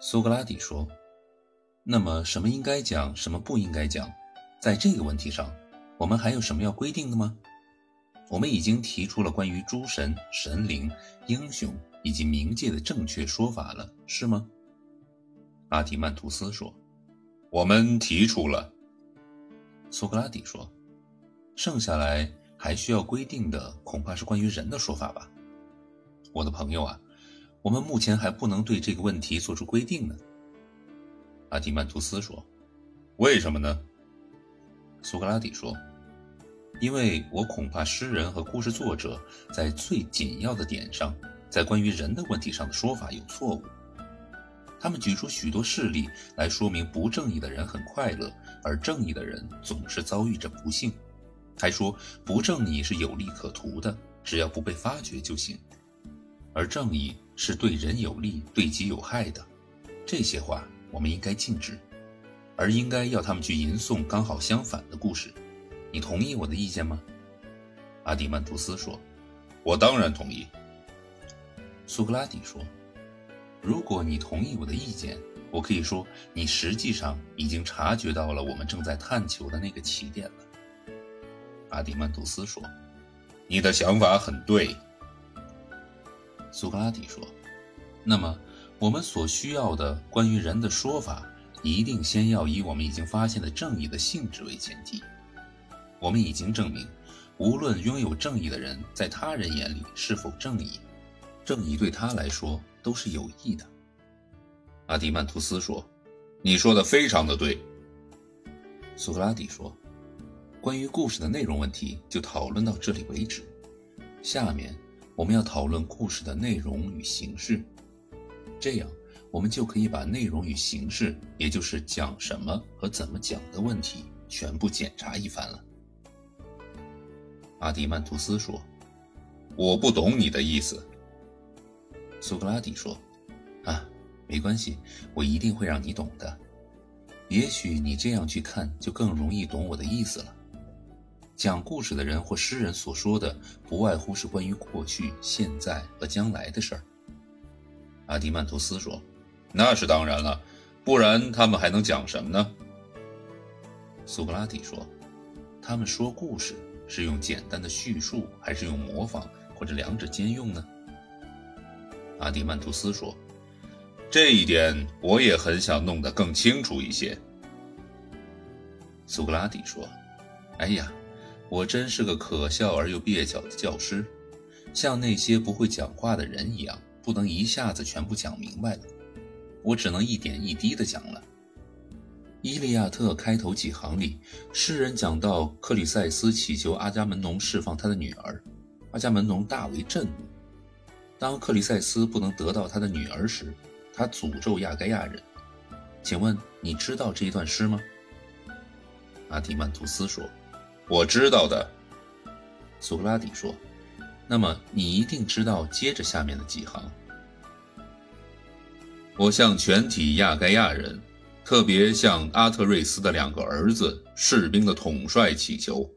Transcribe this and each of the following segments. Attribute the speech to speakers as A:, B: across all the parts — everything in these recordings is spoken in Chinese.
A: 苏格拉底说：“那么，什么应该讲，什么不应该讲，在这个问题上，我们还有什么要规定的吗？我们已经提出了关于诸神、神灵、英雄以及冥界的正确说法了，是吗？”阿提曼图斯说：“
B: 我们提出了。”
A: 苏格拉底说：“剩下来还需要规定的，恐怕是关于人的说法吧。”我的朋友啊。我们目前还不能对这个问题做出规定呢，阿迪曼图斯说：“
B: 为什么呢？”
A: 苏格拉底说：“因为我恐怕诗人和故事作者在最紧要的点上，在关于人的问题上的说法有错误。他们举出许多事例来说明不正义的人很快乐，而正义的人总是遭遇着不幸，还说不正义是有利可图的，只要不被发觉就行，而正义。”是对人有利、对己有害的，这些话我们应该禁止，而应该要他们去吟诵刚好相反的故事。你同意我的意见吗？阿迪曼图斯说：“
B: 我当然同意。”
A: 苏格拉底说：“如果你同意我的意见，我可以说你实际上已经察觉到了我们正在探求的那个起点了。”阿迪曼图斯说：“
B: 你的想法很对。”
A: 苏格拉底说：“那么，我们所需要的关于人的说法，一定先要以我们已经发现的正义的性质为前提。我们已经证明，无论拥有正义的人在他人眼里是否正义，正义对他来说都是有益的。”阿迪曼图斯说：“
B: 你说的非常的对。”
A: 苏格拉底说：“关于故事的内容问题，就讨论到这里为止。下面。”我们要讨论故事的内容与形式，这样我们就可以把内容与形式，也就是讲什么和怎么讲的问题，全部检查一番了。阿迪曼图斯说：“
B: 我不懂你的意思。”
A: 苏格拉底说：“啊，没关系，我一定会让你懂的。也许你这样去看，就更容易懂我的意思了。”讲故事的人或诗人所说的，不外乎是关于过去、现在和将来的事儿。阿迪曼图斯说：“
B: 那是当然了，不然他们还能讲什么呢？”
A: 苏格拉底说：“他们说故事是用简单的叙述，还是用模仿，或者两者兼用呢？”阿迪曼图斯说：“
B: 这一点我也很想弄得更清楚一些。”
A: 苏格拉底说：“哎呀！”我真是个可笑而又蹩脚的教师，像那些不会讲话的人一样，不能一下子全部讲明白了。我只能一点一滴地讲了。《伊利亚特》开头几行里，诗人讲到克里塞斯祈求阿伽门农释放他的女儿，阿伽门农大为震怒。当克里塞斯不能得到他的女儿时，他诅咒亚该亚人。请问你知道这一段诗吗？阿提曼图斯说。
B: 我知道的，
A: 苏格拉底说。那么你一定知道接着下面的几行。
B: 我向全体亚该亚人，特别向阿特瑞斯的两个儿子士兵的统帅祈求。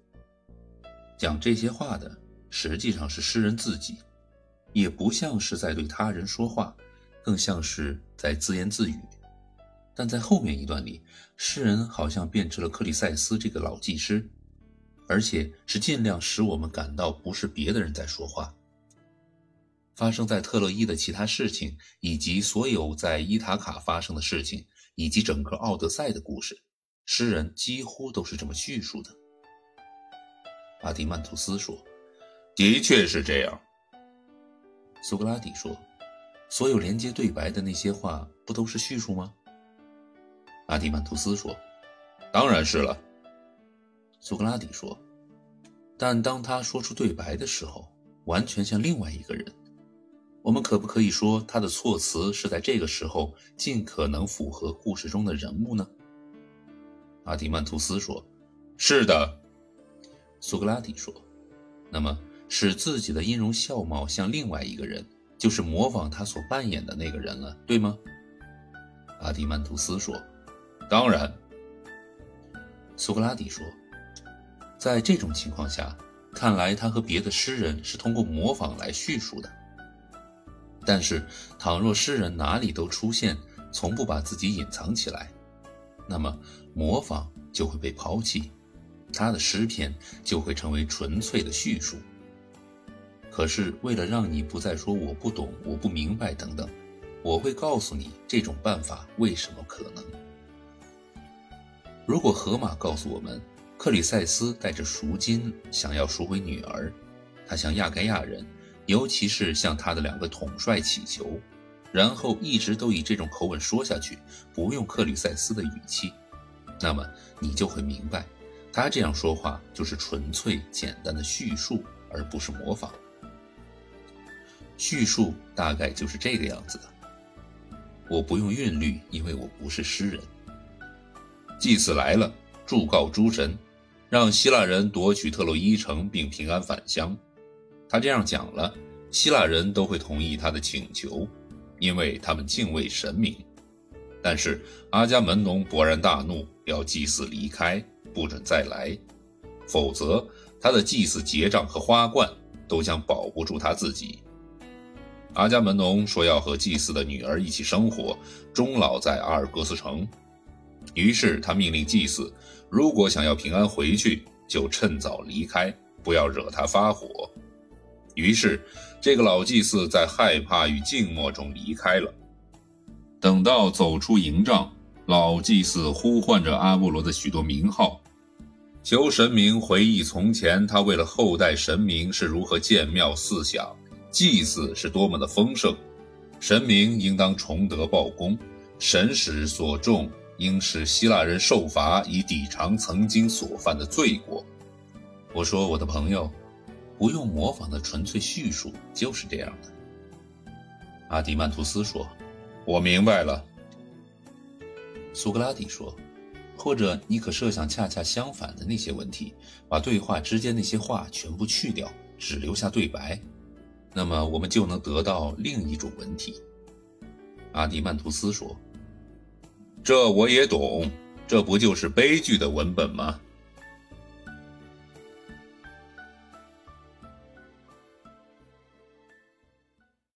A: 讲这些话的实际上是诗人自己，也不像是在对他人说话，更像是在自言自语。但在后面一段里，诗人好像变成了克里塞斯这个老技师。而且是尽量使我们感到不是别的人在说话。发生在特洛伊的其他事情，以及所有在伊塔卡发生的事情，以及整个奥德赛的故事，诗人几乎都是这么叙述的。阿迪曼图斯说：“
B: 的确是这样。”
A: 苏格拉底说：“所有连接对白的那些话，不都是叙述吗？”阿迪曼图斯说：“
B: 当然是了。”
A: 苏格拉底说：“但当他说出对白的时候，完全像另外一个人。我们可不可以说他的措辞是在这个时候尽可能符合故事中的人物呢？”阿迪曼图斯说：“
B: 是的。”
A: 苏格拉底说：“那么使自己的音容笑貌像另外一个人，就是模仿他所扮演的那个人了，对吗？”阿迪曼图斯说：“
B: 当然。”
A: 苏格拉底说。在这种情况下，看来他和别的诗人是通过模仿来叙述的。但是，倘若诗人哪里都出现，从不把自己隐藏起来，那么模仿就会被抛弃，他的诗篇就会成为纯粹的叙述。可是为了让你不再说我不懂、我不明白等等，我会告诉你这种办法为什么可能。如果荷马告诉我们，克里塞斯带着赎金想要赎回女儿，他向亚该亚人，尤其是向他的两个统帅祈求，然后一直都以这种口吻说下去，不用克里塞斯的语气，那么你就会明白，他这样说话就是纯粹简单的叙述，而不是模仿。叙述大概就是这个样子的。我不用韵律，因为我不是诗人。
B: 祭司来了，祝告诸神，让希腊人夺取特洛伊城并平安返乡。他这样讲了，希腊人都会同意他的请求，因为他们敬畏神明。但是阿伽门农勃然大怒，要祭祀离开，不准再来，否则他的祭祀结账和花冠都将保不住他自己。阿伽门农说要和祭祀的女儿一起生活，终老在阿尔戈斯城。于是他命令祭祀，如果想要平安回去，就趁早离开，不要惹他发火。于是这个老祭祀在害怕与静默中离开了。等到走出营帐，老祭祀呼唤着阿波罗的许多名号，求神明回忆从前他为了后代神明是如何建庙祀享，祭祀是多么的丰盛，神明应当重德报功，神使所重。应使希腊人受罚，以抵偿曾经所犯的罪过。
A: 我说，我的朋友，不用模仿的纯粹叙述就是这样的。阿迪曼图斯说：“
B: 我明白了。”
A: 苏格拉底说：“或者你可设想恰恰相反的那些问题，把对话之间那些话全部去掉，只留下对白，那么我们就能得到另一种文体。”阿迪曼图斯说。
B: 这我也懂，这不就是悲剧的文本吗？